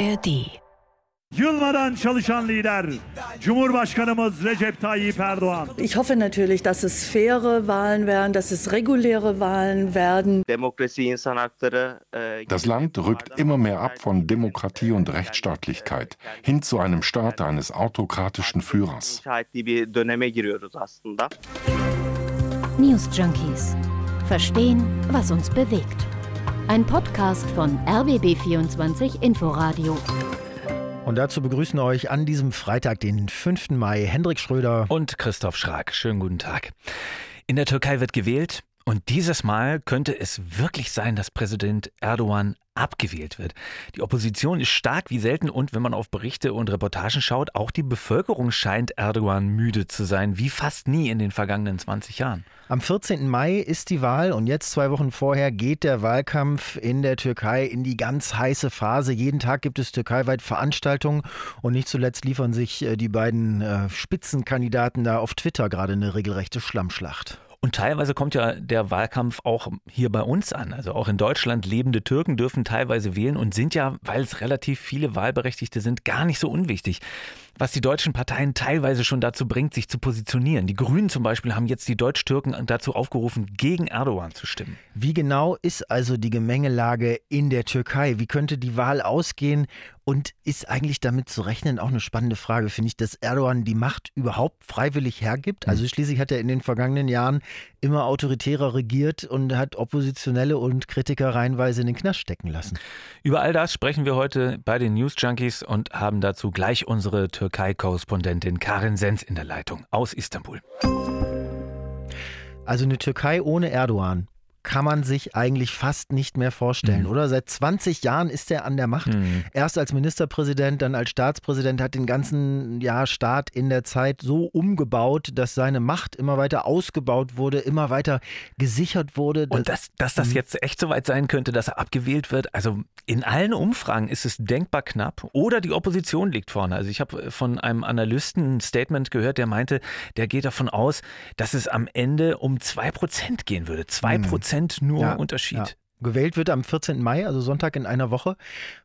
ARD Yılmadan çalışan lider Cumhurbaşkanımız Recep Tayyip Erdoğan. Ich hoffe natürlich, dass es faire Wahlen werden, dass es reguläre Wahlen werden. Demokrasi, insan hakları. e, Das Land rückt immer mehr ab von Demokratie und Rechtsstaatlichkeit hin zu einem Staat eines autokratischen Führers. News Junkies. Verstehen, was uns bewegt. Ein Podcast von RBB24 Inforadio. Und dazu begrüßen euch an diesem Freitag, den 5. Mai, Hendrik Schröder. Und Christoph Schrag. Schönen guten Tag. In der Türkei wird gewählt und dieses Mal könnte es wirklich sein, dass Präsident Erdogan abgewählt wird. Die Opposition ist stark wie selten und wenn man auf Berichte und Reportagen schaut, auch die Bevölkerung scheint Erdogan müde zu sein, wie fast nie in den vergangenen 20 Jahren. Am 14. Mai ist die Wahl und jetzt zwei Wochen vorher geht der Wahlkampf in der Türkei in die ganz heiße Phase. Jeden Tag gibt es türkeiweit Veranstaltungen und nicht zuletzt liefern sich äh, die beiden äh, Spitzenkandidaten da auf Twitter gerade eine regelrechte Schlammschlacht. Und teilweise kommt ja der Wahlkampf auch hier bei uns an. Also auch in Deutschland lebende Türken dürfen teilweise wählen und sind ja, weil es relativ viele Wahlberechtigte sind, gar nicht so unwichtig. Was die deutschen Parteien teilweise schon dazu bringt, sich zu positionieren. Die Grünen zum Beispiel haben jetzt die Deutsch-Türken dazu aufgerufen, gegen Erdogan zu stimmen. Wie genau ist also die Gemengelage in der Türkei? Wie könnte die Wahl ausgehen? Und ist eigentlich damit zu rechnen, auch eine spannende Frage, finde ich, dass Erdogan die Macht überhaupt freiwillig hergibt? Also schließlich hat er in den vergangenen Jahren immer autoritärer regiert und hat Oppositionelle und Kritiker reihenweise in den Knast stecken lassen. Über all das sprechen wir heute bei den News Junkies und haben dazu gleich unsere Türkei-Korrespondentin Karin Sens in der Leitung aus Istanbul. Also eine Türkei ohne Erdogan kann man sich eigentlich fast nicht mehr vorstellen, Mhm. oder? Seit 20 Jahren ist er an der Macht. Mhm. Erst als Ministerpräsident, dann als Staatspräsident, hat den ganzen ja, Staat in der Zeit so umgebaut, dass seine Macht immer weiter ausgebaut wurde, immer weiter gesichert wurde. Und dass, dass das jetzt echt so weit sein könnte, dass er abgewählt wird, also in allen Umfragen ist es denkbar knapp oder die Opposition liegt vorne. Also ich habe von einem Analysten ein Statement gehört, der meinte, der geht davon aus, dass es am Ende um zwei Prozent gehen würde. Zwei Prozent nur Ja, Unterschied. ja. Gewählt wird am 14. Mai, also Sonntag in einer Woche.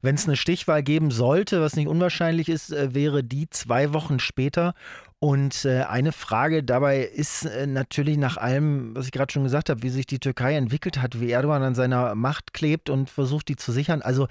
Wenn es eine Stichwahl geben sollte, was nicht unwahrscheinlich ist, äh, wäre die zwei Wochen später. Und äh, eine Frage dabei ist äh, natürlich nach allem, was ich gerade schon gesagt habe, wie sich die Türkei entwickelt hat, wie Erdogan an seiner Macht klebt und versucht, die zu sichern. Also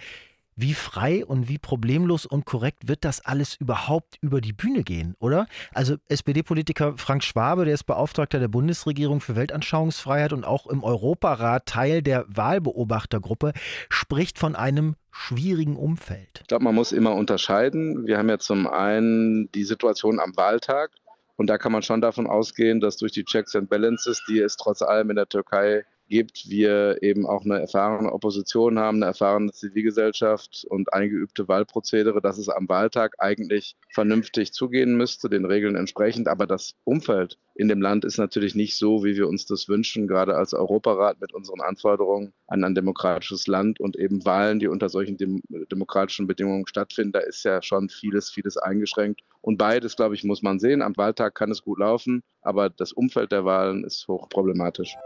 wie frei und wie problemlos und korrekt wird das alles überhaupt über die Bühne gehen, oder? Also SPD-Politiker Frank Schwabe, der ist Beauftragter der Bundesregierung für Weltanschauungsfreiheit und auch im Europarat Teil der Wahlbeobachtergruppe, spricht von einem schwierigen Umfeld. Ich glaube, man muss immer unterscheiden. Wir haben ja zum einen die Situation am Wahltag. Und da kann man schon davon ausgehen, dass durch die Checks and Balances, die es trotz allem in der Türkei gibt, wir eben auch eine erfahrene Opposition haben, eine erfahrene Zivilgesellschaft und eingeübte Wahlprozedere, dass es am Wahltag eigentlich vernünftig zugehen müsste, den Regeln entsprechend. Aber das Umfeld in dem Land ist natürlich nicht so, wie wir uns das wünschen, gerade als Europarat mit unseren Anforderungen an ein demokratisches Land und eben Wahlen, die unter solchen dem demokratischen Bedingungen stattfinden. Da ist ja schon vieles, vieles eingeschränkt. Und beides, glaube ich, muss man sehen. Am Wahltag kann es gut laufen, aber das Umfeld der Wahlen ist hochproblematisch.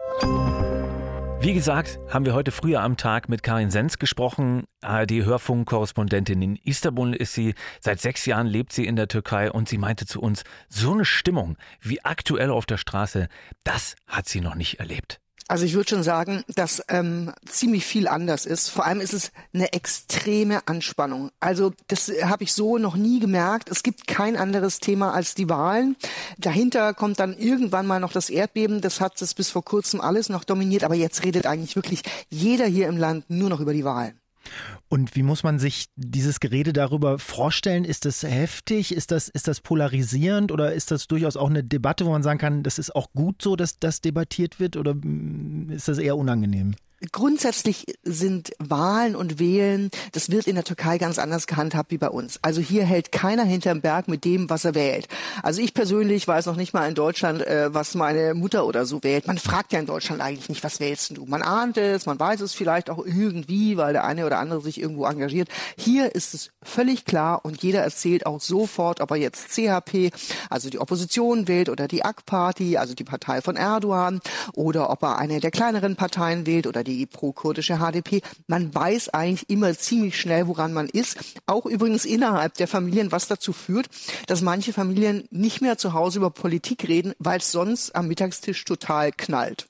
Wie gesagt, haben wir heute früher am Tag mit Karin Sens gesprochen. ARD-Hörfunk-Korrespondentin in Istanbul ist sie. Seit sechs Jahren lebt sie in der Türkei und sie meinte zu uns, so eine Stimmung wie aktuell auf der Straße, das hat sie noch nicht erlebt. Also ich würde schon sagen, dass ähm, ziemlich viel anders ist. Vor allem ist es eine extreme Anspannung. Also das habe ich so noch nie gemerkt. Es gibt kein anderes Thema als die Wahlen. Dahinter kommt dann irgendwann mal noch das Erdbeben. Das hat es bis vor kurzem alles noch dominiert. Aber jetzt redet eigentlich wirklich jeder hier im Land nur noch über die Wahlen. Und wie muss man sich dieses Gerede darüber vorstellen? Ist das heftig? Ist das, ist das polarisierend? Oder ist das durchaus auch eine Debatte, wo man sagen kann, das ist auch gut so, dass das debattiert wird? Oder mm, ist das eher unangenehm? Grundsätzlich sind Wahlen und Wählen, das wird in der Türkei ganz anders gehandhabt wie bei uns. Also hier hält keiner hinterm Berg mit dem, was er wählt. Also ich persönlich weiß noch nicht mal in Deutschland, äh, was meine Mutter oder so wählt. Man fragt ja in Deutschland eigentlich nicht, was wählst du? Man ahnt es, man weiß es vielleicht auch irgendwie, weil der eine oder andere sich irgendwo engagiert. Hier ist es völlig klar und jeder erzählt auch sofort, ob er jetzt CHP, also die Opposition wählt oder die AK-Party, also die Partei von Erdogan, oder ob er eine der kleineren Parteien wählt oder die pro-kurdische HDP. Man weiß eigentlich immer ziemlich schnell, woran man ist. Auch übrigens innerhalb der Familien, was dazu führt, dass manche Familien nicht mehr zu Hause über Politik reden, weil es sonst am Mittagstisch total knallt.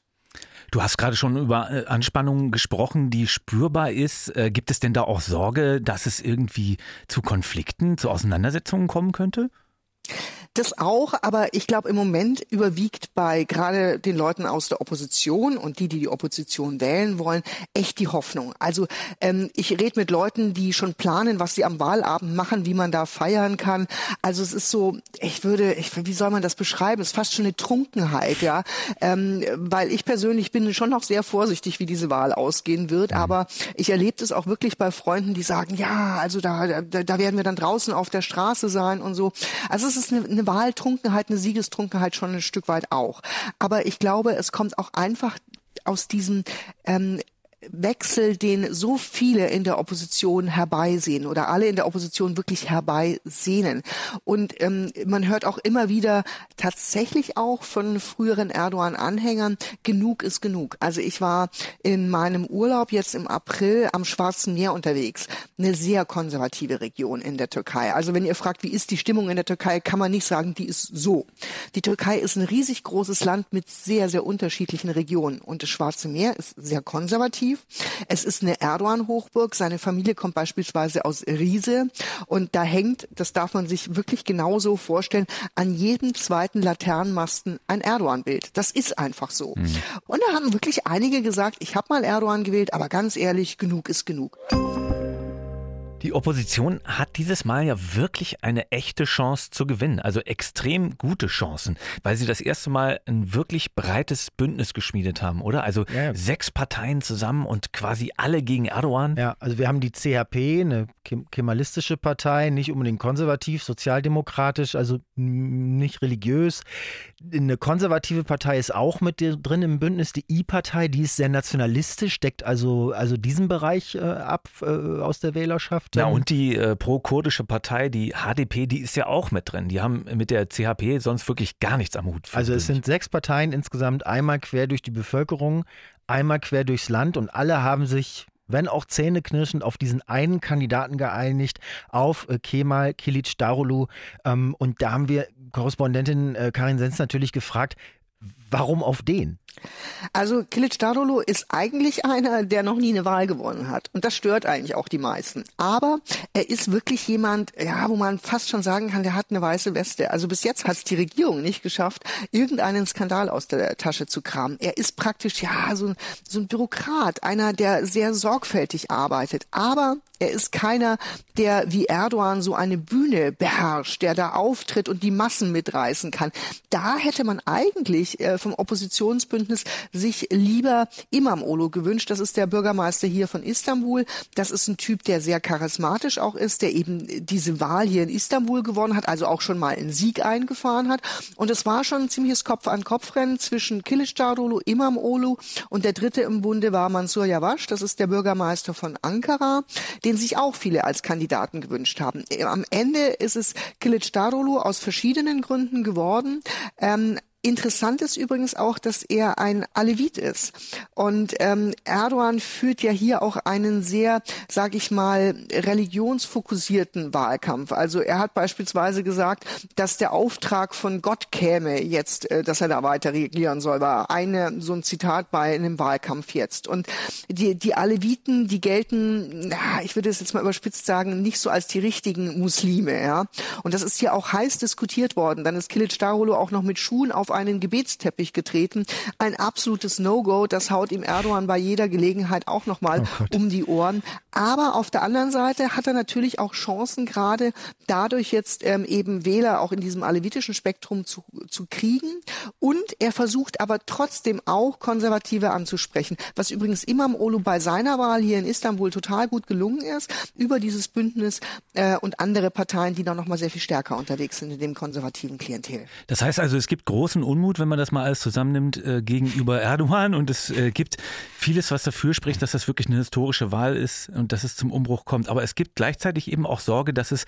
Du hast gerade schon über äh, Anspannung gesprochen, die spürbar ist. Äh, gibt es denn da auch Sorge, dass es irgendwie zu Konflikten, zu Auseinandersetzungen kommen könnte? Das auch, aber ich glaube, im Moment überwiegt bei gerade den Leuten aus der Opposition und die, die die Opposition wählen wollen, echt die Hoffnung. Also ähm, ich rede mit Leuten, die schon planen, was sie am Wahlabend machen, wie man da feiern kann. Also es ist so, ich würde, ich, wie soll man das beschreiben? Es ist fast schon eine Trunkenheit, ja, ähm, weil ich persönlich bin schon noch sehr vorsichtig, wie diese Wahl ausgehen wird. Mhm. Aber ich erlebe es auch wirklich bei Freunden, die sagen, ja, also da, da, da werden wir dann draußen auf der Straße sein und so. Also es ist eine, eine Wahltrunkenheit, eine Siegestrunkenheit schon ein Stück weit auch. Aber ich glaube, es kommt auch einfach aus diesem ähm, Wechsel, den so viele in der Opposition herbeisehen oder alle in der Opposition wirklich herbeisehnen. Und ähm, man hört auch immer wieder tatsächlich auch von früheren Erdogan-Anhängern, genug ist genug. Also ich war in meinem Urlaub jetzt im April am Schwarzen Meer unterwegs. Eine sehr konservative Region in der Türkei. Also wenn ihr fragt, wie ist die Stimmung in der Türkei, kann man nicht sagen, die ist so. Die Türkei ist ein riesig großes Land mit sehr, sehr unterschiedlichen Regionen. Und das Schwarze Meer ist sehr konservativ es ist eine Erdogan-Hochburg. Seine Familie kommt beispielsweise aus Riese. Und da hängt, das darf man sich wirklich genauso vorstellen, an jedem zweiten Laternenmasten ein Erdogan-Bild. Das ist einfach so. Mhm. Und da haben wirklich einige gesagt, ich habe mal Erdogan gewählt, aber ganz ehrlich, genug ist genug. Die Opposition hat dieses Mal ja wirklich eine echte Chance zu gewinnen, also extrem gute Chancen, weil sie das erste Mal ein wirklich breites Bündnis geschmiedet haben, oder? Also ja, ja. sechs Parteien zusammen und quasi alle gegen Erdogan. Ja, also wir haben die CHP, eine kemalistische Partei, nicht unbedingt konservativ, sozialdemokratisch, also nicht religiös. Eine konservative Partei ist auch mit drin im Bündnis, die I-Partei, die ist sehr nationalistisch, deckt also, also diesen Bereich äh, ab äh, aus der Wählerschaft. Ja, und die äh, pro-kurdische Partei, die HDP, die ist ja auch mit drin. Die haben mit der CHP sonst wirklich gar nichts am Hut. Also es sind sechs Parteien insgesamt, einmal quer durch die Bevölkerung, einmal quer durchs Land und alle haben sich wenn auch zähneknirschend, auf diesen einen Kandidaten geeinigt, auf äh, Kemal Kilic Darulu. Ähm, und da haben wir Korrespondentin äh, Karin Sens natürlich gefragt, warum auf den? Also Kilic Darolo ist eigentlich einer, der noch nie eine Wahl gewonnen hat. Und das stört eigentlich auch die meisten. Aber er ist wirklich jemand, ja, wo man fast schon sagen kann, der hat eine weiße Weste. Also bis jetzt hat es die Regierung nicht geschafft, irgendeinen Skandal aus der Tasche zu kramen. Er ist praktisch, ja, so so ein Bürokrat, einer, der sehr sorgfältig arbeitet. Aber er ist keiner, der wie Erdogan so eine Bühne beherrscht, der da auftritt und die Massen mitreißen kann. Da hätte man eigentlich äh, vom Oppositionsbündnis sich lieber Imam Olo gewünscht. Das ist der Bürgermeister hier von Istanbul. Das ist ein Typ, der sehr charismatisch auch ist, der eben diese Wahl hier in Istanbul gewonnen hat, also auch schon mal einen Sieg eingefahren hat. Und es war schon ein ziemliches Kopf-an-Kopf-Rennen zwischen Kilicdaroglu, Imam Olo und der dritte im Bunde war Mansur Yavaş. Das ist der Bürgermeister von Ankara den sich auch viele als Kandidaten gewünscht haben. Am Ende ist es Kilic Darulu aus verschiedenen Gründen geworden. Ähm, Interessant ist übrigens auch, dass er ein Alevit ist. Und ähm, Erdogan führt ja hier auch einen sehr, sag ich mal, religionsfokussierten Wahlkampf. Also er hat beispielsweise gesagt, dass der Auftrag von Gott käme jetzt, äh, dass er da weiter regieren soll, war eine so ein Zitat bei einem Wahlkampf jetzt. Und die, die Aleviten, die gelten, na, ich würde es jetzt mal überspitzt sagen, nicht so als die richtigen Muslime. Ja? Und das ist hier auch heiß diskutiert worden. Dann ist Kilic Darolo auch noch mit Schuhen auf einen Gebetsteppich getreten. Ein absolutes No-Go. Das haut ihm Erdogan bei jeder Gelegenheit auch nochmal oh um die Ohren. Aber auf der anderen Seite hat er natürlich auch Chancen, gerade dadurch jetzt ähm, eben Wähler auch in diesem alevitischen Spektrum zu, zu kriegen. Und er versucht aber trotzdem auch Konservative anzusprechen, was übrigens Imam Olu bei seiner Wahl hier in Istanbul total gut gelungen ist, über dieses Bündnis äh, und andere Parteien, die da nochmal sehr viel stärker unterwegs sind in dem konservativen Klientel. Das heißt also, es gibt großen tiefen Unmut, wenn man das mal alles zusammennimmt, äh, gegenüber Erdogan. Und es äh, gibt vieles, was dafür spricht, dass das wirklich eine historische Wahl ist und dass es zum Umbruch kommt. Aber es gibt gleichzeitig eben auch Sorge, dass es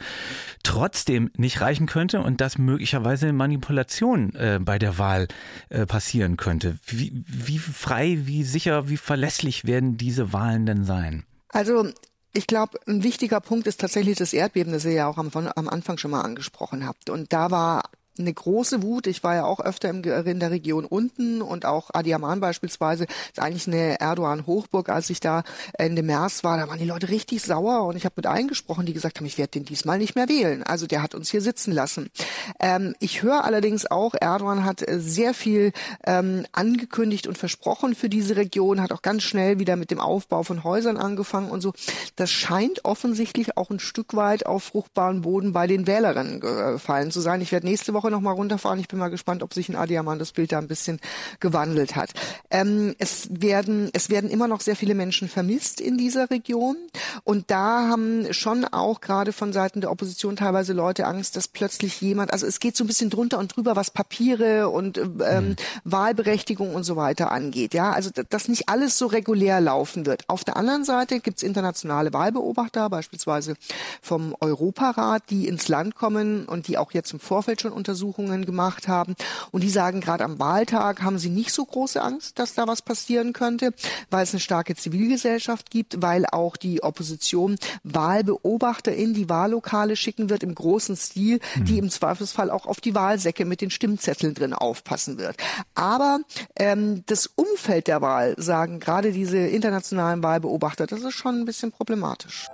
trotzdem nicht reichen könnte und dass möglicherweise Manipulation äh, bei der Wahl äh, passieren könnte. Wie, wie frei, wie sicher, wie verlässlich werden diese Wahlen denn sein? Also ich glaube, ein wichtiger Punkt ist tatsächlich das Erdbeben, das ihr ja auch am, am Anfang schon mal angesprochen habt. Und da war eine große Wut. Ich war ja auch öfter im, in der Region unten und auch Adiaman beispielsweise ist eigentlich eine Erdogan-Hochburg. Als ich da Ende März war, da waren die Leute richtig sauer und ich habe mit allen gesprochen, die gesagt haben, ich werde den diesmal nicht mehr wählen. Also der hat uns hier sitzen lassen. Ähm, ich höre allerdings auch, Erdogan hat äh, sehr viel ähm, angekündigt und versprochen für diese Region, hat auch ganz schnell wieder mit dem Aufbau von Häusern angefangen und so. Das scheint offensichtlich auch ein Stück weit auf fruchtbaren Boden bei den Wählerinnen gefallen zu sein. Ich werde nächste Woche noch mal runterfahren. Ich bin mal gespannt, ob sich in Adiaman das Bild da ein bisschen gewandelt hat. Ähm, es werden es werden immer noch sehr viele Menschen vermisst in dieser Region und da haben schon auch gerade von Seiten der Opposition teilweise Leute Angst, dass plötzlich jemand, also es geht so ein bisschen drunter und drüber, was Papiere und ähm, mhm. Wahlberechtigung und so weiter angeht. Ja, also dass nicht alles so regulär laufen wird. Auf der anderen Seite gibt es internationale Wahlbeobachter, beispielsweise vom Europarat, die ins Land kommen und die auch jetzt im Vorfeld schon untersuchen Untersuchungen gemacht haben. Und die sagen, gerade am Wahltag haben sie nicht so große Angst, dass da was passieren könnte, weil es eine starke Zivilgesellschaft gibt, weil auch die Opposition Wahlbeobachter in die Wahllokale schicken wird im großen Stil, mhm. die im Zweifelsfall auch auf die Wahlsäcke mit den Stimmzetteln drin aufpassen wird. Aber ähm, das Umfeld der Wahl, sagen gerade diese internationalen Wahlbeobachter, das ist schon ein bisschen problematisch.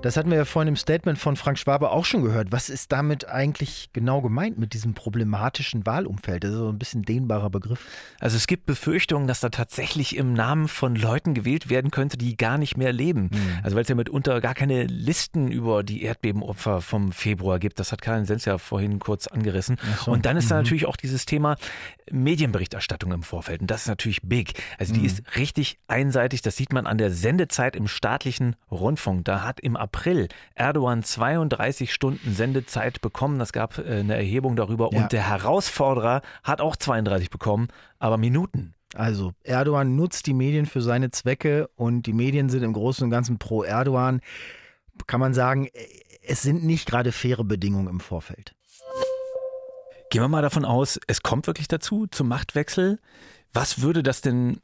Das hatten wir ja vorhin im Statement von Frank Schwabe auch schon gehört. Was ist damit eigentlich genau gemeint mit diesem problematischen Wahlumfeld? Das ist so ein bisschen dehnbarer Begriff. Also es gibt Befürchtungen, dass da tatsächlich im Namen von Leuten gewählt werden könnte, die gar nicht mehr leben. Mhm. Also weil es ja mitunter gar keine Listen über die Erdbebenopfer vom Februar gibt. Das hat Karin Sens ja vorhin kurz angerissen. So. Und dann ist mhm. da natürlich auch dieses Thema Medienberichterstattung im Vorfeld. Und das ist natürlich big. Also die mhm. ist richtig einseitig. Das sieht man an der Sendezeit im staatlichen Rundfunk. Da hat im April Erdogan 32 Stunden Sendezeit bekommen. Das gab äh, eine Erhebung darüber. Ja. Und der Herausforderer hat auch 32 bekommen, aber Minuten. Also Erdogan nutzt die Medien für seine Zwecke und die Medien sind im Großen und Ganzen pro Erdogan. Kann man sagen, es sind nicht gerade faire Bedingungen im Vorfeld. Gehen wir mal davon aus, es kommt wirklich dazu, zum Machtwechsel. Was würde das denn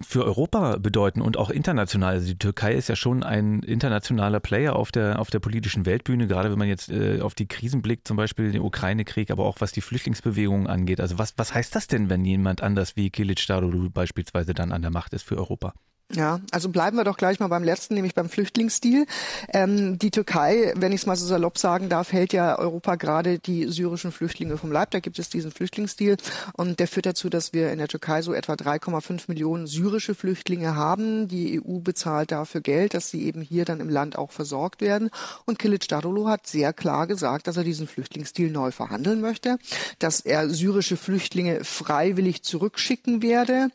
für Europa bedeuten und auch international. Also die Türkei ist ja schon ein internationaler Player auf der, auf der politischen Weltbühne, gerade wenn man jetzt äh, auf die Krisen blickt, zum Beispiel den Ukraine-Krieg, aber auch was die Flüchtlingsbewegungen angeht. Also was, was heißt das denn, wenn jemand anders wie Kilic Darulu beispielsweise dann an der Macht ist für Europa? Ja, also bleiben wir doch gleich mal beim letzten, nämlich beim Flüchtlingsstil. Ähm, die Türkei, wenn ich es mal so salopp sagen darf, hält ja Europa gerade die syrischen Flüchtlinge vom Leib. Da gibt es diesen Flüchtlingsstil und der führt dazu, dass wir in der Türkei so etwa 3,5 Millionen syrische Flüchtlinge haben. Die EU bezahlt dafür Geld, dass sie eben hier dann im Land auch versorgt werden. Und Kilic Darulu hat sehr klar gesagt, dass er diesen Flüchtlingsstil neu verhandeln möchte, dass er syrische Flüchtlinge freiwillig zurückschicken werde.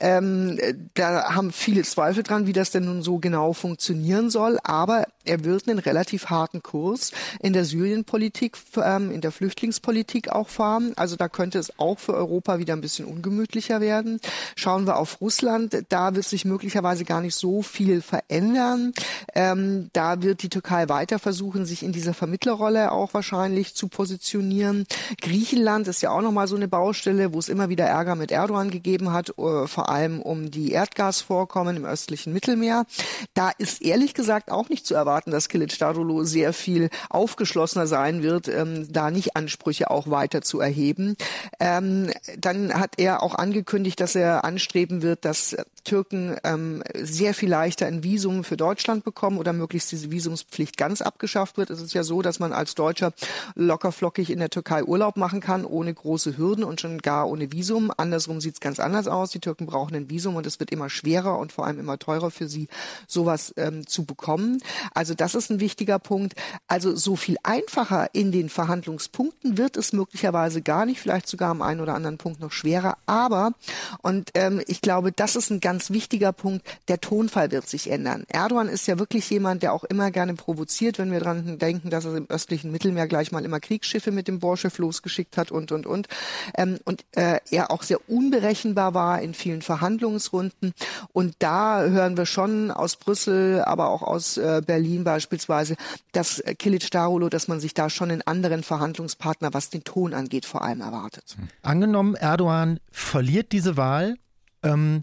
Ähm, da haben viele viele Zweifel dran, wie das denn nun so genau funktionieren soll. Aber er wird einen relativ harten Kurs in der Syrienpolitik, ähm, in der Flüchtlingspolitik auch fahren. Also da könnte es auch für Europa wieder ein bisschen ungemütlicher werden. Schauen wir auf Russland, da wird sich möglicherweise gar nicht so viel verändern. Ähm, da wird die Türkei weiter versuchen, sich in dieser Vermittlerrolle auch wahrscheinlich zu positionieren. Griechenland ist ja auch nochmal so eine Baustelle, wo es immer wieder Ärger mit Erdogan gegeben hat, äh, vor allem um die Erdgasvorkommen im östlichen Mittelmeer. Da ist ehrlich gesagt auch nicht zu erwarten, erwarten, dass Kilic Darulu sehr viel aufgeschlossener sein wird, ähm, da nicht Ansprüche auch weiter zu erheben. Ähm, dann hat er auch angekündigt, dass er anstreben wird, dass Türken ähm, sehr viel leichter ein Visum für Deutschland bekommen oder möglichst diese Visumspflicht ganz abgeschafft wird. Es ist ja so, dass man als Deutscher lockerflockig in der Türkei Urlaub machen kann, ohne große Hürden und schon gar ohne Visum. Andersrum sieht es ganz anders aus. Die Türken brauchen ein Visum und es wird immer schwerer und vor allem immer teurer für sie, sowas ähm, zu bekommen. Also Also das ist ein wichtiger Punkt. Also so viel einfacher in den Verhandlungspunkten wird es möglicherweise gar nicht, vielleicht sogar am einen oder anderen Punkt noch schwerer. Aber, und ähm, ich glaube, das ist ein ganz wichtiger Punkt, der Tonfall wird sich ändern. Erdogan ist ja wirklich jemand, der auch immer gerne provoziert, wenn wir dran denken, dass er im östlichen Mittelmeer gleich mal immer Kriegsschiffe mit dem Borschiff losgeschickt hat und, und, und. Ähm, und äh, er auch sehr unberechenbar war in vielen Verhandlungsrunden. Und da hören wir schon aus Brüssel, aber auch aus äh, Berlin beispielsweise, dass äh, Kilic Darolo, dass man sich da schon in anderen Verhandlungspartner, was den Ton angeht, vor allem erwartet. Angenommen, Erdogan verliert diese Wahl, ähm,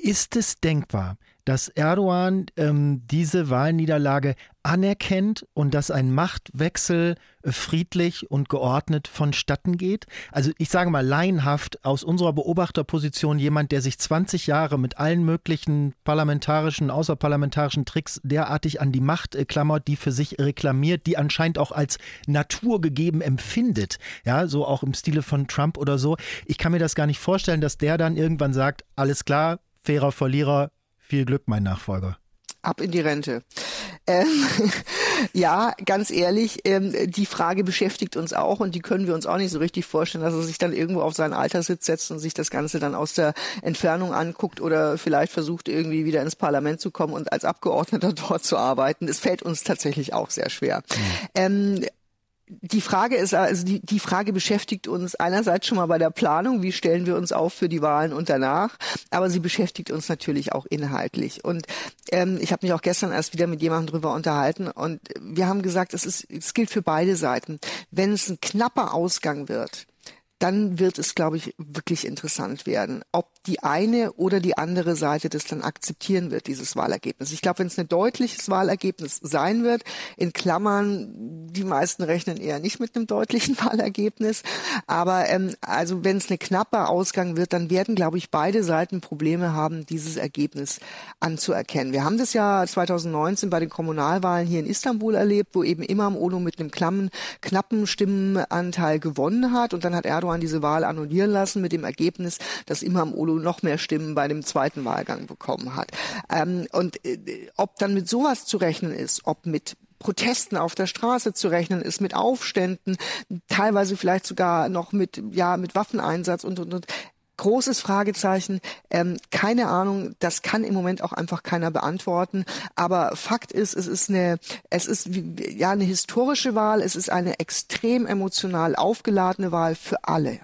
ist es denkbar, dass Erdogan ähm, diese Wahlniederlage anerkennt und dass ein Machtwechsel äh, friedlich und geordnet vonstatten geht? Also ich sage mal laienhaft aus unserer Beobachterposition jemand, der sich 20 Jahre mit allen möglichen parlamentarischen, außerparlamentarischen Tricks derartig an die Macht äh, klammert, die für sich reklamiert, die anscheinend auch als naturgegeben empfindet, ja, so auch im Stile von Trump oder so. Ich kann mir das gar nicht vorstellen, dass der dann irgendwann sagt, alles klar, fairer Verlierer, viel Glück, mein Nachfolger. Ab in die Rente. Ähm, ja, ganz ehrlich, ähm, die Frage beschäftigt uns auch und die können wir uns auch nicht so richtig vorstellen, dass er sich dann irgendwo auf seinen Alterssitz setzt und sich das Ganze dann aus der Entfernung anguckt oder vielleicht versucht irgendwie wieder ins Parlament zu kommen und als Abgeordneter dort zu arbeiten. Es fällt uns tatsächlich auch sehr schwer. Mhm. Ähm, die Frage ist, also die, die Frage beschäftigt uns einerseits schon mal bei der Planung, wie stellen wir uns auf für die Wahlen und danach, aber sie beschäftigt uns natürlich auch inhaltlich. Und ähm, ich habe mich auch gestern erst wieder mit jemandem drüber unterhalten und wir haben gesagt, es, ist, es gilt für beide Seiten. Wenn es ein knapper Ausgang wird, dann wird es, glaube ich, wirklich interessant werden, ob die eine oder die andere Seite das dann akzeptieren wird, dieses Wahlergebnis. Ich glaube, wenn es ein deutliches Wahlergebnis sein wird, in Klammern, die meisten rechnen eher nicht mit einem deutlichen Wahlergebnis, aber ähm, also wenn es eine knappe Ausgang wird, dann werden, glaube ich, beide Seiten Probleme haben, dieses Ergebnis anzuerkennen. Wir haben das ja 2019 bei den Kommunalwahlen hier in Istanbul erlebt, wo eben Imam Olo mit einem klammen, knappen Stimmenanteil gewonnen hat und dann hat Erdogan Erdogan diese Wahl annullieren lassen mit dem Ergebnis, dass Imam Ulu noch mehr Stimmen bei dem zweiten Wahlgang bekommen hat. Ähm, und äh, ob dann mit sowas zu rechnen ist, ob mit Protesten auf der Straße zu rechnen ist, mit Aufständen, teilweise vielleicht sogar noch mit, ja, mit Waffeneinsatz und, und, und großes Fragezeichen. Ähm, keine Ahnung, das kann im Moment auch einfach keiner beantworten. Aber Fakt ist, es ist eine, es ist ja eine historische Wahl. Es ist eine extrem emotional aufgeladene Wahl für alle.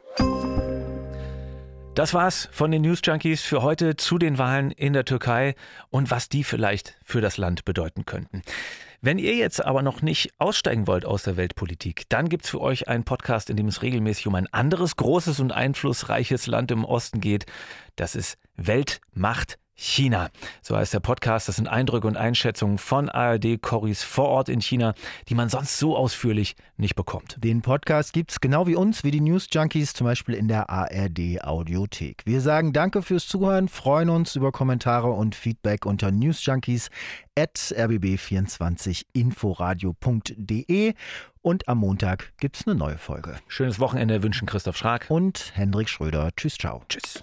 Das war's von den News Junkies für heute zu den Wahlen in der Türkei und was die vielleicht für das Land bedeuten könnten. Wenn ihr jetzt aber noch nicht aussteigen wollt aus der Weltpolitik, dann gibt's für euch einen Podcast, in dem es regelmäßig um ein anderes großes und einflussreiches Land im Osten geht. Das ist Weltmacht China. So heißt der Podcast. Das sind Eindrücke und Einschätzungen von ARD-Corris vor Ort in China, die man sonst so ausführlich nicht bekommt. Den Podcast gibt es genau wie uns, wie die News Junkies, zum Beispiel in der ARD-Audiothek. Wir sagen Danke fürs Zuhören, freuen uns über Kommentare und Feedback unter newsjunkies at rbb24inforadio.de und am Montag gibt es eine neue Folge. Schönes Wochenende wünschen Christoph Schrag und Hendrik Schröder. Tschüss, ciao. Tschüss.